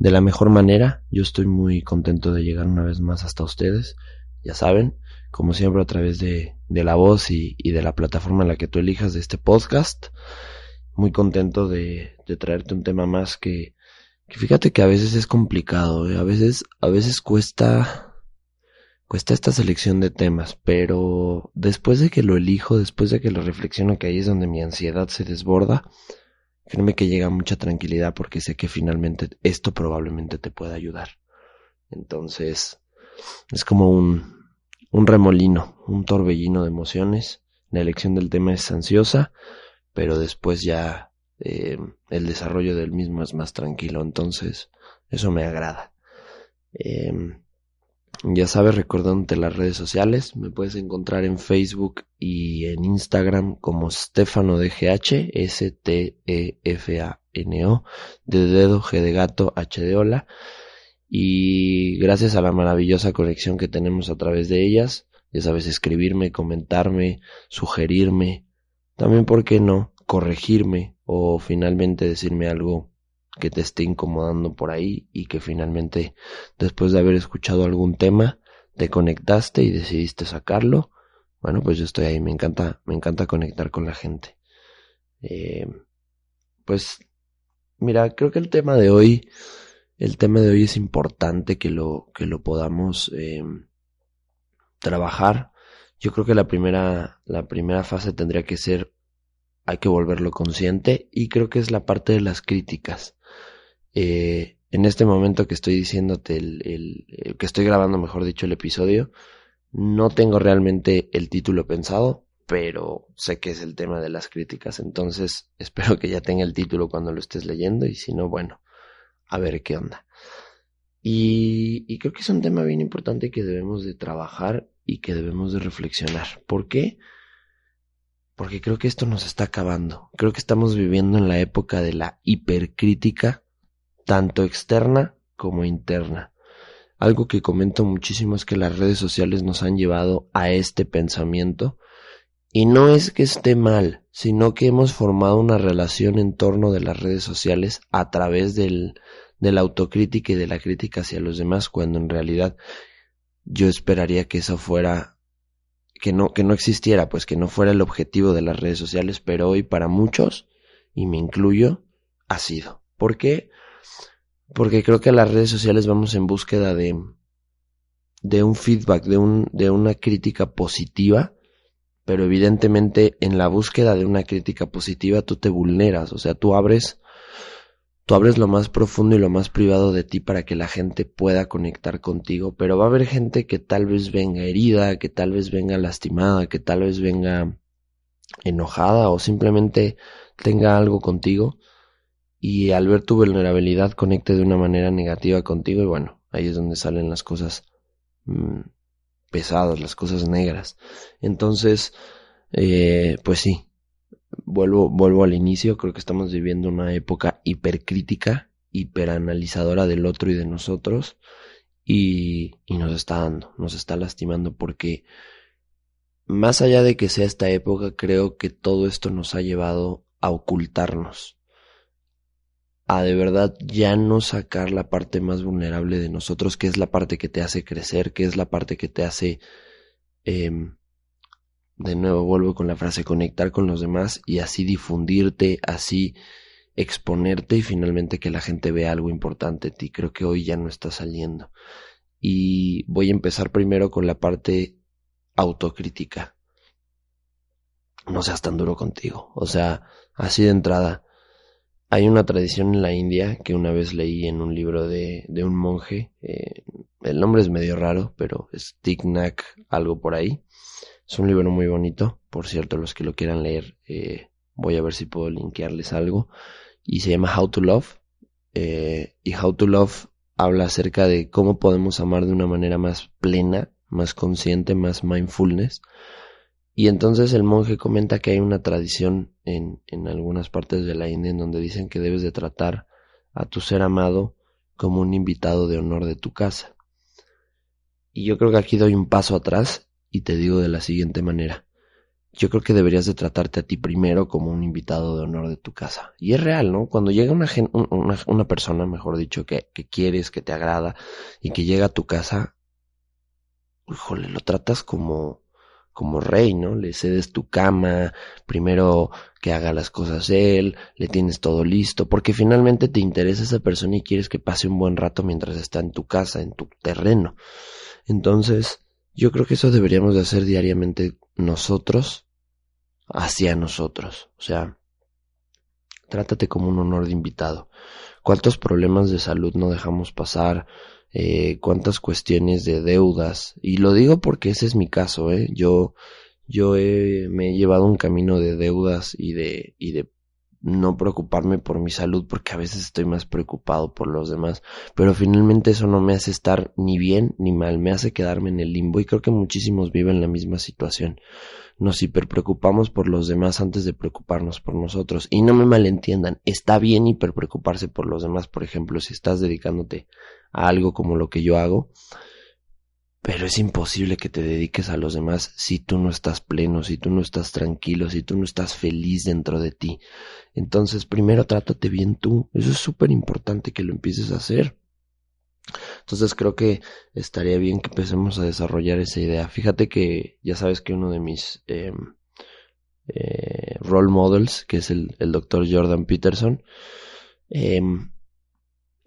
de la mejor manera. Yo estoy muy contento de llegar una vez más hasta ustedes. Ya saben, como siempre a través de, de la voz y, y, de la plataforma en la que tú elijas de este podcast. Muy contento de, de traerte un tema más que, que, fíjate que a veces es complicado, ¿eh? a veces, a veces cuesta, cuesta esta selección de temas, pero después de que lo elijo, después de que lo reflexiono, que ahí es donde mi ansiedad se desborda, Créeme que llega mucha tranquilidad porque sé que finalmente esto probablemente te pueda ayudar. Entonces, es como un, un remolino, un torbellino de emociones. La elección del tema es ansiosa, pero después ya eh, el desarrollo del mismo es más tranquilo. Entonces, eso me agrada. Eh, ya sabes, recordándote las redes sociales, me puedes encontrar en Facebook y en Instagram como Stefano DGH, S-T-E-F-A-N-O, de dedo, G de gato, H de hola. Y gracias a la maravillosa conexión que tenemos a través de ellas, ya sabes, escribirme, comentarme, sugerirme, también, ¿por qué no?, corregirme o finalmente decirme algo que te esté incomodando por ahí y que finalmente después de haber escuchado algún tema te conectaste y decidiste sacarlo. Bueno, pues yo estoy ahí, me encanta, me encanta conectar con la gente. Eh, pues mira, creo que el tema de hoy, el tema de hoy es importante que lo, que lo podamos eh, trabajar. Yo creo que la primera, la primera fase tendría que ser hay que volverlo consciente y creo que es la parte de las críticas. Eh, en este momento que estoy diciéndote el, el, que estoy grabando, mejor dicho, el episodio, no tengo realmente el título pensado, pero sé que es el tema de las críticas, entonces espero que ya tenga el título cuando lo estés leyendo y si no, bueno, a ver qué onda. Y, y creo que es un tema bien importante que debemos de trabajar y que debemos de reflexionar. ¿Por qué? Porque creo que esto nos está acabando. Creo que estamos viviendo en la época de la hipercrítica tanto externa como interna. Algo que comento muchísimo es que las redes sociales nos han llevado a este pensamiento y no es que esté mal, sino que hemos formado una relación en torno de las redes sociales a través del, de la autocrítica y de la crítica hacia los demás, cuando en realidad yo esperaría que eso fuera, que no, que no existiera, pues que no fuera el objetivo de las redes sociales, pero hoy para muchos, y me incluyo, ha sido. ¿Por qué? Porque creo que a las redes sociales vamos en búsqueda de, de un feedback, de, un, de una crítica positiva, pero evidentemente en la búsqueda de una crítica positiva tú te vulneras, o sea, tú abres, tú abres lo más profundo y lo más privado de ti para que la gente pueda conectar contigo, pero va a haber gente que tal vez venga herida, que tal vez venga lastimada, que tal vez venga enojada o simplemente tenga algo contigo y al ver tu vulnerabilidad conecte de una manera negativa contigo y bueno, ahí es donde salen las cosas mmm, pesadas, las cosas negras. Entonces, eh, pues sí, vuelvo, vuelvo al inicio, creo que estamos viviendo una época hipercrítica, hiperanalizadora del otro y de nosotros y, y nos está dando, nos está lastimando porque más allá de que sea esta época, creo que todo esto nos ha llevado a ocultarnos a de verdad ya no sacar la parte más vulnerable de nosotros, que es la parte que te hace crecer, que es la parte que te hace, eh, de nuevo vuelvo con la frase, conectar con los demás y así difundirte, así exponerte y finalmente que la gente vea algo importante de ti. Creo que hoy ya no está saliendo. Y voy a empezar primero con la parte autocrítica. No seas tan duro contigo. O sea, así de entrada hay una tradición en la India que una vez leí en un libro de, de un monje. Eh, el nombre es medio raro, pero es Tiknak, algo por ahí. Es un libro muy bonito. Por cierto, los que lo quieran leer, eh, voy a ver si puedo linkearles algo. Y se llama How to Love. Eh, y How to Love habla acerca de cómo podemos amar de una manera más plena, más consciente, más mindfulness. Y entonces el monje comenta que hay una tradición en, en algunas partes de la India en donde dicen que debes de tratar a tu ser amado como un invitado de honor de tu casa. Y yo creo que aquí doy un paso atrás y te digo de la siguiente manera. Yo creo que deberías de tratarte a ti primero como un invitado de honor de tu casa. Y es real, ¿no? Cuando llega una, una, una persona, mejor dicho, que, que quieres, que te agrada y que llega a tu casa, híjole, lo tratas como, como rey, ¿no? Le cedes tu cama, primero que haga las cosas él, le tienes todo listo, porque finalmente te interesa esa persona y quieres que pase un buen rato mientras está en tu casa, en tu terreno. Entonces, yo creo que eso deberíamos de hacer diariamente nosotros hacia nosotros. O sea, trátate como un honor de invitado. ¿Cuántos problemas de salud no dejamos pasar? Eh, cuántas cuestiones de deudas. Y lo digo porque ese es mi caso, ¿eh? Yo, yo me he llevado un camino de deudas y de, y de no preocuparme por mi salud porque a veces estoy más preocupado por los demás, pero finalmente eso no me hace estar ni bien ni mal, me hace quedarme en el limbo y creo que muchísimos viven la misma situación. Nos hiperpreocupamos por los demás antes de preocuparnos por nosotros. Y no me malentiendan, está bien hiperpreocuparse por los demás, por ejemplo, si estás dedicándote algo como lo que yo hago, pero es imposible que te dediques a los demás si tú no estás pleno, si tú no estás tranquilo, si tú no estás feliz dentro de ti. Entonces, primero trátate bien tú. Eso es súper importante que lo empieces a hacer. Entonces creo que estaría bien que empecemos a desarrollar esa idea. Fíjate que ya sabes que uno de mis eh, eh, role models, que es el, el doctor Jordan Peterson, eh,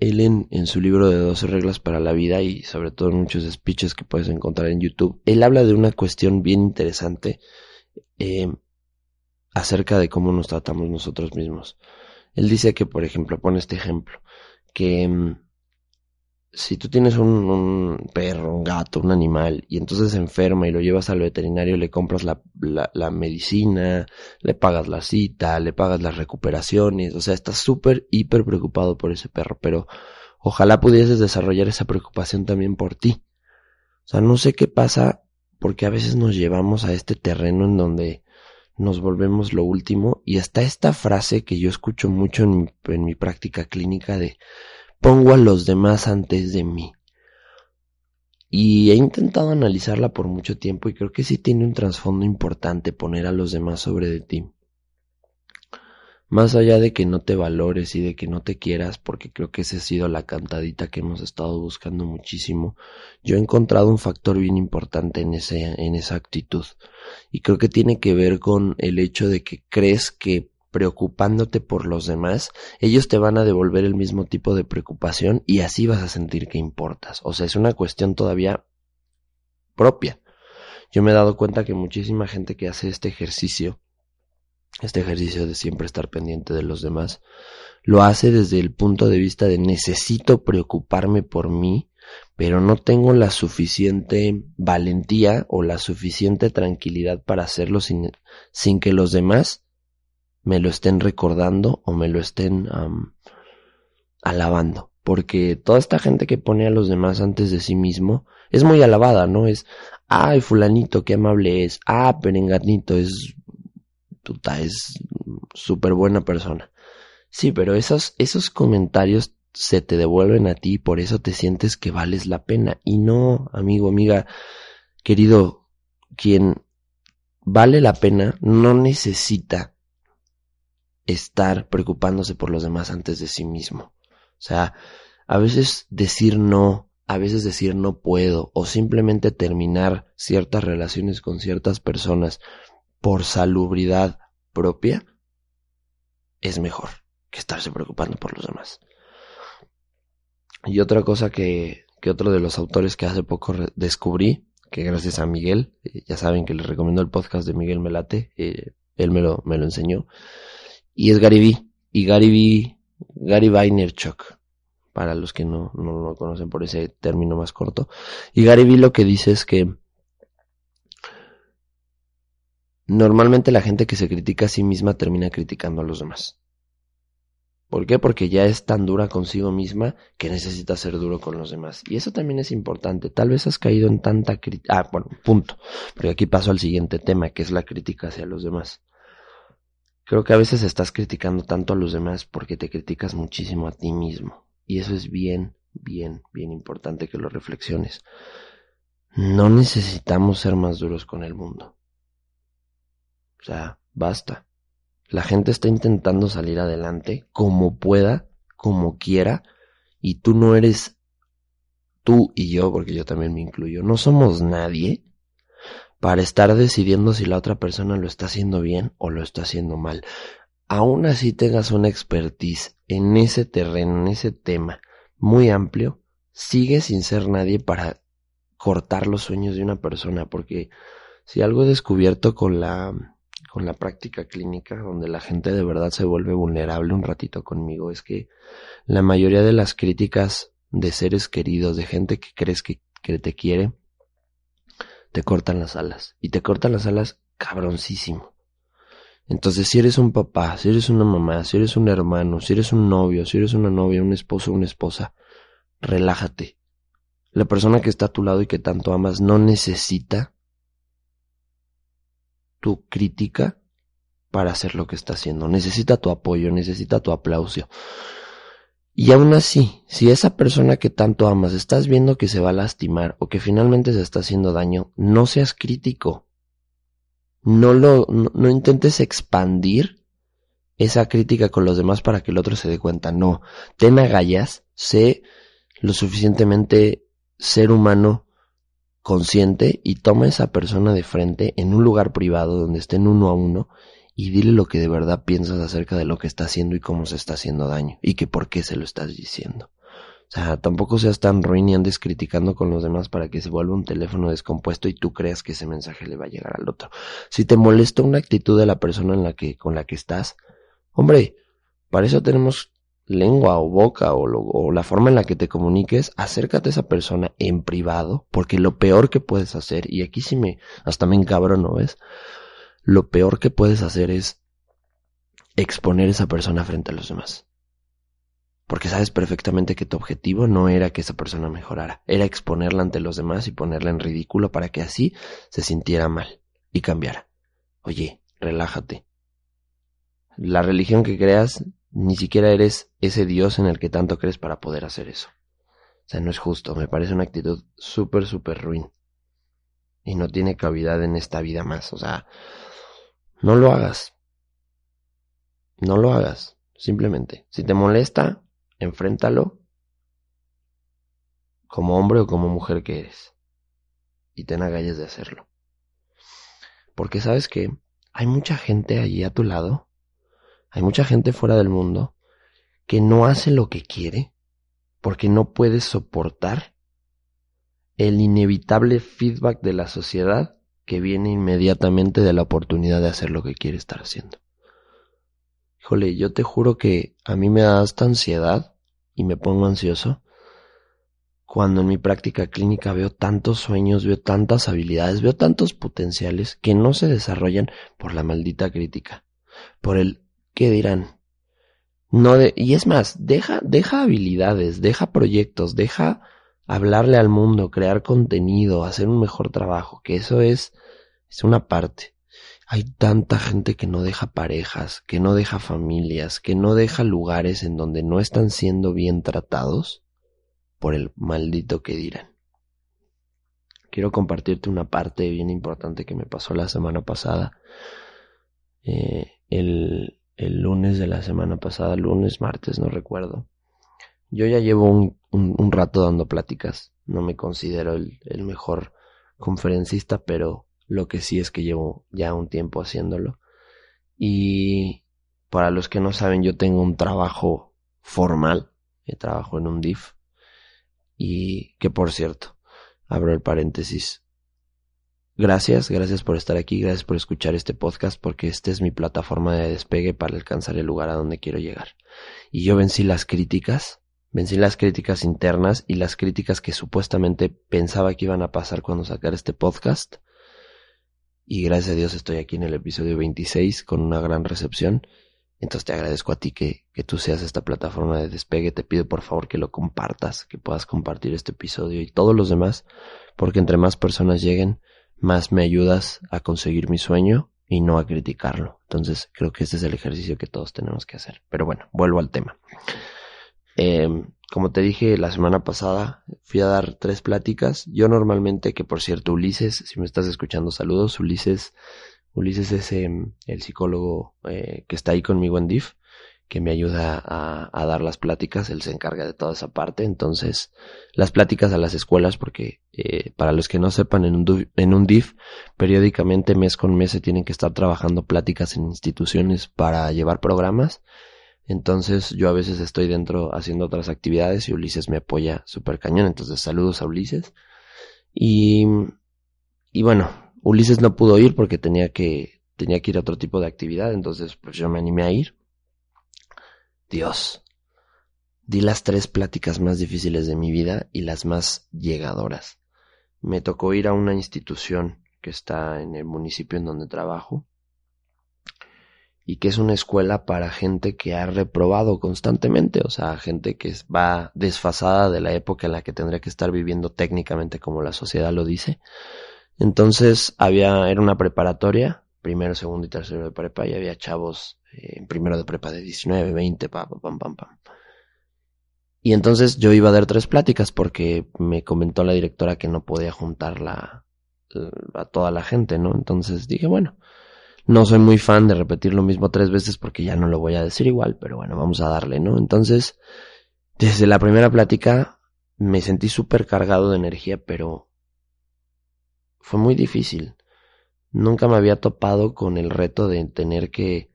él en, su libro de 12 reglas para la vida y sobre todo en muchos speeches que puedes encontrar en YouTube, él habla de una cuestión bien interesante eh, acerca de cómo nos tratamos nosotros mismos. Él dice que, por ejemplo, pone este ejemplo, que mm, si tú tienes un, perro, un gato, un animal, y entonces se enferma y lo llevas al veterinario, le compras la, la, la medicina, le pagas la cita, le pagas las recuperaciones, o sea, estás súper, hiper preocupado por ese perro, pero ojalá pudieses desarrollar esa preocupación también por ti. O sea, no sé qué pasa, porque a veces nos llevamos a este terreno en donde nos volvemos lo último, y está esta frase que yo escucho mucho en en mi práctica clínica de pongo a los demás antes de mí. Y he intentado analizarla por mucho tiempo y creo que sí tiene un trasfondo importante poner a los demás sobre de ti. Más allá de que no te valores y de que no te quieras, porque creo que esa ha sido la cantadita que hemos estado buscando muchísimo, yo he encontrado un factor bien importante en, en esa actitud. Y creo que tiene que ver con el hecho de que crees que preocupándote por los demás, ellos te van a devolver el mismo tipo de preocupación y así vas a sentir que importas. O sea, es una cuestión todavía propia. Yo me he dado cuenta que muchísima gente que hace este ejercicio, este ejercicio de siempre estar pendiente de los demás, lo hace desde el punto de vista de necesito preocuparme por mí, pero no tengo la suficiente valentía o la suficiente tranquilidad para hacerlo sin, sin que los demás me lo estén recordando o me lo estén alabando. Porque toda esta gente que pone a los demás antes de sí mismo es muy alabada, ¿no? Es, ay, fulanito, qué amable es. Ah, perenganito, es, puta, es súper buena persona. Sí, pero esos, esos comentarios se te devuelven a ti por eso te sientes que vales la pena. Y no, amigo, amiga, querido, quien vale la pena no necesita estar preocupándose por los demás antes de sí mismo. O sea, a veces decir no, a veces decir no puedo o simplemente terminar ciertas relaciones con ciertas personas por salubridad propia es mejor que estarse preocupando por los demás. Y otra cosa que, otro de los autores que hace poco descubrí, que gracias a Miguel, eh, ya saben que les recomiendo el podcast de Miguel Melate, eh, él me lo, me lo enseñó, y es Gary Vee. Y Gary Vee, Gary Vaynerchuk, para los que no, no lo conocen por ese término más corto. Y Gary Vee lo que dice es que normalmente la gente que se critica a sí misma termina criticando a los demás. ¿Por qué? Porque ya es tan dura consigo misma que necesita ser duro con los demás. Y eso también es importante. Tal vez has caído en tanta crítica. Ah, bueno, punto. Porque aquí paso al siguiente tema, que es la crítica hacia los demás. Creo que a veces estás criticando tanto a los demás porque te criticas muchísimo a ti mismo. Y eso es bien, bien, bien importante que lo reflexiones. No necesitamos ser más duros con el mundo. O sea, basta. La gente está intentando salir adelante como pueda, como quiera, y tú no eres tú y yo, porque yo también me incluyo, no somos nadie para estar decidiendo si la otra persona lo está haciendo bien o lo está haciendo mal. Aún así tengas una expertise en ese terreno, en ese tema muy amplio, sigue sin ser nadie para cortar los sueños de una persona, porque si algo he descubierto con la con la práctica clínica, donde la gente de verdad se vuelve vulnerable un ratito conmigo, es que la mayoría de las críticas de seres queridos, de gente que crees que, te quiere, te cortan las alas. Y te cortan las alas cabroncísimo. Entonces, si eres un papá, si eres una mamá, si eres un hermano, si eres un novio, si eres una novia, un esposo, una esposa, relájate. La persona que está a tu lado y que tanto amas no necesita tu crítica para hacer lo que está haciendo. Necesita tu apoyo, necesita tu aplauso. Y aún así, si esa persona que tanto amas estás viendo que se va a lastimar o que finalmente se está haciendo daño, no seas crítico. No lo, no, intentes expandir esa crítica con los demás para que el otro se dé cuenta. No, ten agallas, sé lo suficientemente ser humano consciente y toma a esa persona de frente en un lugar privado donde estén uno a uno y dile lo que de verdad piensas acerca de lo que está haciendo y cómo se está haciendo daño y que por qué se lo estás diciendo. O sea, tampoco seas tan ruin y andes criticando con los demás para que se vuelva un teléfono descompuesto y tú creas que ese mensaje le va a llegar al otro. Si te molesta una actitud de la persona en la que, con la que estás, hombre, para eso tenemos lengua o boca o, la forma en la que te comuniques, acércate a esa persona en privado, porque lo peor que puedes hacer, y aquí sí me, hasta me ¿no ¿ves? Lo peor que puedes hacer es exponer a esa persona frente a los demás. Porque sabes perfectamente que tu objetivo no era que esa persona mejorara, era exponerla ante los demás y ponerla en ridículo para que así se sintiera mal y cambiara. Oye, relájate. La religión que creas ni siquiera eres ese Dios en el que tanto crees para poder hacer eso. O sea, no es justo, me parece una actitud súper, súper ruin. Y no tiene cavidad en esta vida más. O sea, no lo hagas. No lo hagas, simplemente. Si te molesta, enfréntalo como hombre o como mujer que eres. Y ten agallas de hacerlo. Porque sabes que hay mucha gente allí a tu lado hay mucha gente fuera del mundo que no hace lo que quiere porque no puede soportar el inevitable feedback de la sociedad que viene inmediatamente de la oportunidad de hacer lo que quiere estar haciendo. Híjole, yo te juro que a mí me da esta ansiedad y me pongo ansioso cuando en mi práctica clínica veo tantos sueños, veo tantas habilidades, veo tantos potenciales que no se desarrollan por la maldita crítica, por el ¿qué dirán? No de, y es más, deja, deja habilidades, deja proyectos, deja hablarle al mundo, crear contenido, hacer un mejor trabajo, que eso es, es una parte. Hay tanta gente que no deja parejas, que no deja familias, que no deja lugares en donde no están siendo bien tratados por el maldito que dirán. Quiero compartirte una parte bien importante que me pasó la semana pasada. Eh, el, el lunes de la semana pasada, lunes, martes, no recuerdo. Yo ya llevo un, un, rato dando pláticas, no me considero el, el mejor conferencista, pero lo que sí es que llevo ya un tiempo haciéndolo. Y para los que no saben, yo tengo un trabajo formal, trabajo en un DIF, y que por cierto, abro el paréntesis, Gracias, gracias por estar aquí, gracias por escuchar este podcast porque esta es mi plataforma de despegue para alcanzar el lugar a donde quiero llegar. Y yo vencí las críticas, vencí las críticas internas y las críticas que supuestamente pensaba que iban a pasar cuando sacara este podcast. Y gracias a Dios estoy aquí en el episodio 26 con una gran recepción. Entonces te agradezco a ti que, que tú seas esta plataforma de despegue. Te pido por favor que lo compartas, que puedas compartir este episodio y todos los demás, porque entre más personas lleguen, más me ayudas a conseguir mi sueño y no a criticarlo. Entonces creo que este es el ejercicio que todos tenemos que hacer. Pero bueno, vuelvo al tema. Eh, como te dije la semana pasada, fui a dar tres pláticas. Yo normalmente, que por cierto, Ulises, si me estás escuchando, saludos. Ulises Ulises es em, el psicólogo eh, que está ahí conmigo en DIF, que me ayuda a, dar las pláticas, él se encarga de toda esa parte. Entonces, las pláticas a las escuelas, porque eh, para los que no sepan, en un, en un DIF, periódicamente, mes con mes, se tienen que estar trabajando pláticas en instituciones para llevar programas. Entonces yo a veces estoy dentro haciendo otras actividades y Ulises me apoya súper cañón. Entonces saludos a Ulises. Y, y bueno, Ulises no pudo ir porque tenía que, tenía que ir a otro tipo de actividad, entonces pues yo me animé a ir. Dios, di las tres pláticas más difíciles de mi vida y las más llegadoras. Me tocó ir a una institución que está en el municipio en donde trabajo y que es una escuela para gente que ha reprobado constantemente, o sea, gente que va desfasada de la época en la que tendría que estar viviendo técnicamente como la sociedad lo dice entonces había, era una preparatoria, primero, segundo y tercero de prepa, y había chavos eh, en primero de prepa de 19, 20, pam, pam, pam, pam. Y entonces yo iba a dar tres pláticas porque me comentó la directora que no podía juntar la, a toda la gente, ¿no? Entonces dije, bueno, no soy muy fan de repetir lo mismo tres veces porque ya no lo voy a decir igual, pero bueno, vamos a darle, ¿no? Entonces, desde la primera plática me sentí súper cargado de energía, pero fue muy difícil. Nunca me había topado con el reto de tener que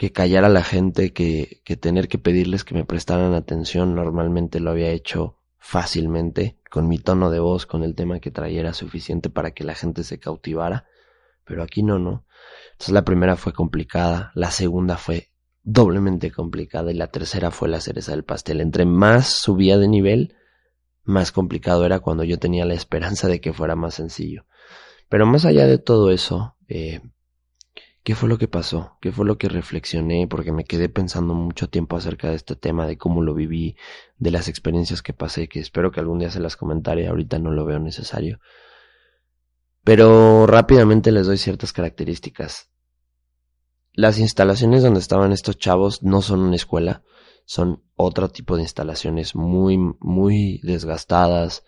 que callar a la gente, que, que tener que pedirles que me prestaran atención. Normalmente lo había hecho fácilmente, con mi tono de voz, con el tema que traía era suficiente para que la gente se cautivara, pero aquí no, no. Entonces la primera fue complicada, la segunda fue doblemente complicada y la tercera fue la cereza del pastel. Entre más subía de nivel, más complicado era cuando yo tenía la esperanza de que fuera más sencillo. Pero más allá de todo eso, eh, ¿qué fue lo que pasó? ¿Qué fue lo que reflexioné? Porque me quedé pensando mucho tiempo acerca de este tema, de cómo lo viví, de las experiencias que pasé, que espero que algún día se las comentaré, ahorita no lo veo necesario. Pero rápidamente les doy ciertas características. Las instalaciones donde estaban estos chavos no son una escuela, son otro tipo de instalaciones muy, muy desgastadas,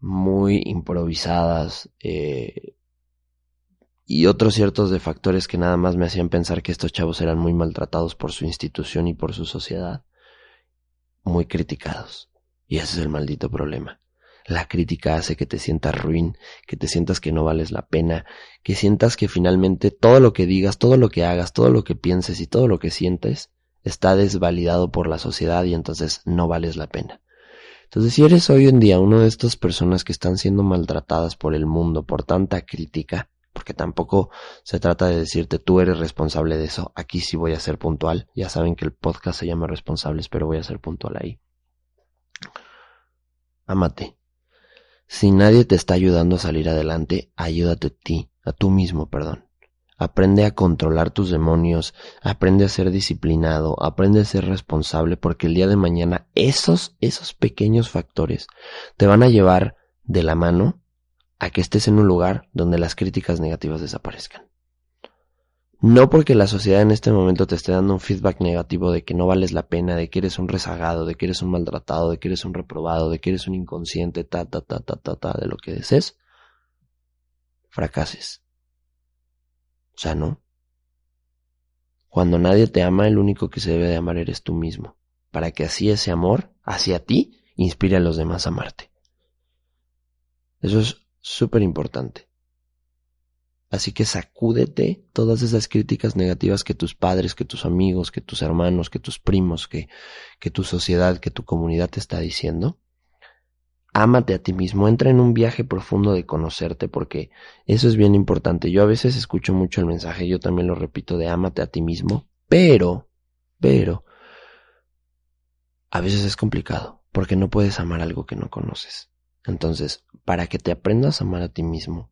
muy improvisadas, eh, y otros ciertos de factores que nada más me hacían pensar que estos chavos eran muy maltratados por su institución y por su sociedad, muy criticados. Y ese es el maldito problema. La crítica hace que te sientas ruin, que te sientas que no vales la pena, que sientas que finalmente todo lo que digas, todo lo que hagas, todo lo que pienses y todo lo que sientes está desvalidado por la sociedad y entonces no vales la pena. Entonces, si eres hoy en día una de estas personas que están siendo maltratadas por el mundo por tanta crítica, porque tampoco se trata de decirte tú eres responsable de eso, aquí sí voy a ser puntual, ya saben que el podcast se llama Responsables, pero voy a ser puntual ahí. Amate. Si nadie te está ayudando a salir adelante, ayúdate a ti, a tú mismo, perdón. Aprende a controlar tus demonios, aprende a ser disciplinado, aprende a ser responsable, porque el día de mañana esos, esos pequeños factores te van a llevar de la mano a que estés en un lugar donde las críticas negativas desaparezcan. No porque la sociedad en este momento te esté dando un feedback negativo de que no vales la pena, de que eres un rezagado, de que eres un maltratado, de que eres un reprobado, de que eres un inconsciente, ta, ta, ta, ta, ta, ta, de lo que desees, fracases. O sea, no. Cuando nadie te ama, el único que se debe de amar eres tú mismo, para que así ese amor hacia ti inspire a los demás a amarte. Eso es súper importante. Así que sacúdete todas esas críticas negativas que tus padres, que tus amigos, que tus hermanos, que tus primos, que, tu sociedad, que tu comunidad te está diciendo ámate a ti mismo, entra en un viaje profundo de conocerte, porque eso es bien importante. Yo a veces escucho mucho el mensaje, yo también lo repito, de ámate a ti mismo, pero, pero, a veces es complicado, porque no puedes amar algo que no conoces. Entonces, para que te aprendas a amar a ti mismo,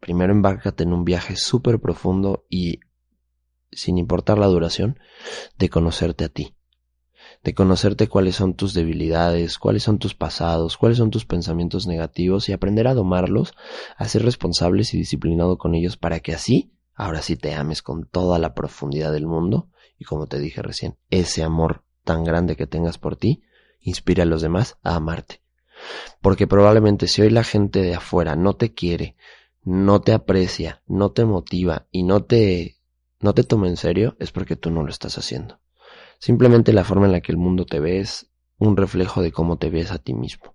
primero embárcate en un viaje súper profundo y sin importar la duración, de conocerte a ti, de conocerte cuáles son tus debilidades, cuáles son tus pasados, cuáles son tus pensamientos negativos y aprender a domarlos, a ser responsables y disciplinado con ellos para que así, ahora sí te ames con toda la profundidad del mundo y como te dije recién, ese amor tan grande que tengas por ti, inspire a los demás a amarte. Porque probablemente si hoy la gente de afuera no te quiere, no te aprecia, no te motiva y no te, no te toma en serio, es porque tú no lo estás haciendo. Simplemente la forma en la que el mundo te ve es un reflejo de cómo te ves a ti mismo.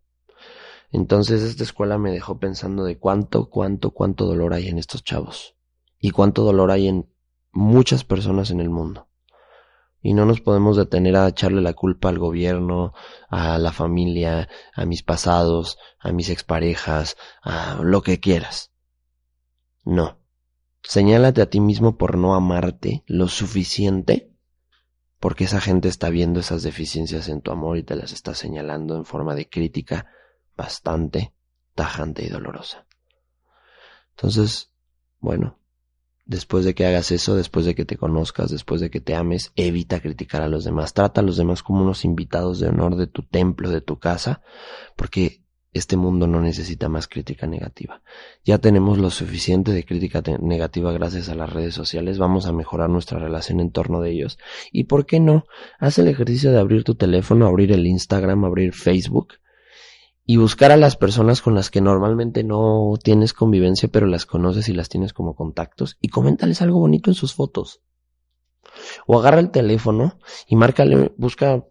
Entonces esta escuela me dejó pensando de cuánto, cuánto, cuánto dolor hay en estos chavos. Y cuánto dolor hay en muchas personas en el mundo. Y no nos podemos detener a echarle la culpa al gobierno, a la familia, a mis pasados, a mis exparejas, a lo que quieras. No. Señálate a ti mismo por no amarte lo suficiente porque esa gente está viendo esas deficiencias en tu amor y te las está señalando en forma de crítica bastante tajante y dolorosa. Entonces, bueno, después de que hagas eso, después de que te conozcas, después de que te ames, evita criticar a los demás. Trata a los demás como unos invitados de honor de tu templo, de tu casa, porque este mundo no necesita más crítica negativa. Ya tenemos lo suficiente de crítica negativa gracias a las redes sociales. Vamos a mejorar nuestra relación en torno de ellos. ¿Y por qué no? Haz el ejercicio de abrir tu teléfono, abrir el Instagram, abrir Facebook y buscar a las personas con las que normalmente no tienes convivencia, pero las conoces y las tienes como contactos y coméntales algo bonito en sus fotos. O agarra el teléfono y márcale, busca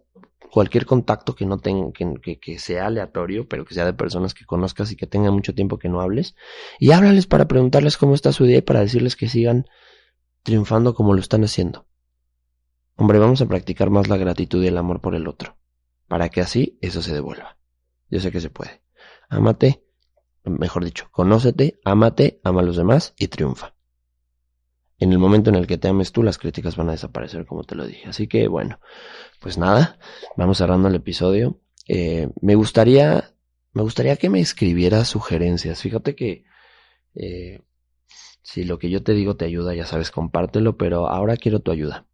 cualquier contacto que no tenga, que, que, sea aleatorio, pero que sea de personas que conozcas y que tengan mucho tiempo que no hables, y háblales para preguntarles cómo está su día y para decirles que sigan triunfando como lo están haciendo. Hombre, vamos a practicar más la gratitud y el amor por el otro, para que así eso se devuelva. Yo sé que se puede. Ámate, mejor dicho, conócete, ámate, ama a los demás y triunfa en el momento en el que te ames tú, las críticas van a desaparecer, como te lo dije. Así que bueno, pues nada, vamos cerrando el episodio. Eh, me gustaría, me gustaría que me escribieras sugerencias. Fíjate que eh, si lo que yo te digo te ayuda, ya sabes, compártelo, pero ahora quiero tu ayuda.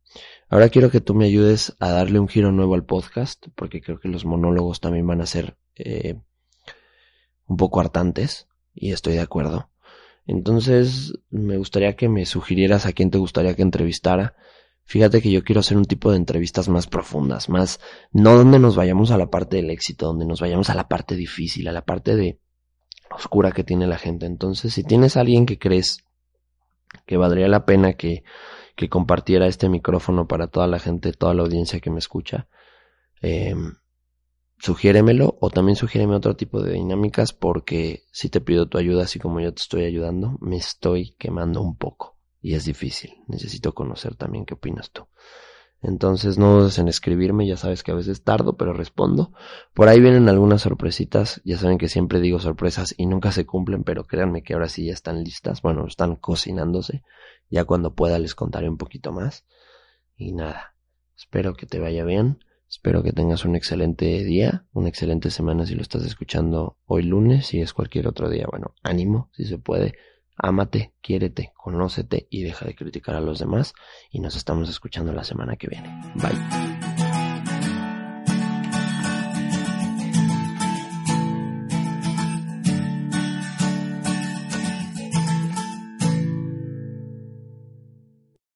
Ahora quiero que tú me ayudes a darle un giro nuevo al podcast, porque creo que los monólogos también van a ser eh, un poco hartantes, y estoy de acuerdo. Entonces, me gustaría que me sugirieras a quién te gustaría que entrevistara. Fíjate que yo quiero hacer un tipo de entrevistas más profundas, más, no donde nos vayamos a la parte del éxito, donde nos vayamos a la parte difícil, a la parte de oscura que tiene la gente. Entonces, si tienes a alguien que crees que valdría la pena que, que compartiera este micrófono para toda la gente, toda la audiencia que me escucha, eh, sugiéremelo o también sugiéreme otro tipo de dinámicas porque si te pido tu ayuda así como yo te estoy ayudando, me estoy quemando un poco y es difícil. Necesito conocer también qué opinas tú. Entonces no dudes en escribirme, ya sabes que a veces tardo, pero respondo. Por ahí vienen algunas sorpresitas, ya saben que siempre digo sorpresas y nunca se cumplen, pero créanme que ahora sí ya están listas, bueno, están cocinándose. Ya cuando pueda les contaré un poquito más. Y nada, espero que te vaya bien. Espero que tengas un excelente día, una excelente semana si lo estás escuchando hoy lunes, si es cualquier otro día. Bueno, ánimo, si se puede. Ámate, quiérete, conócete y deja de criticar a los demás. Y nos estamos escuchando la semana que viene. Bye.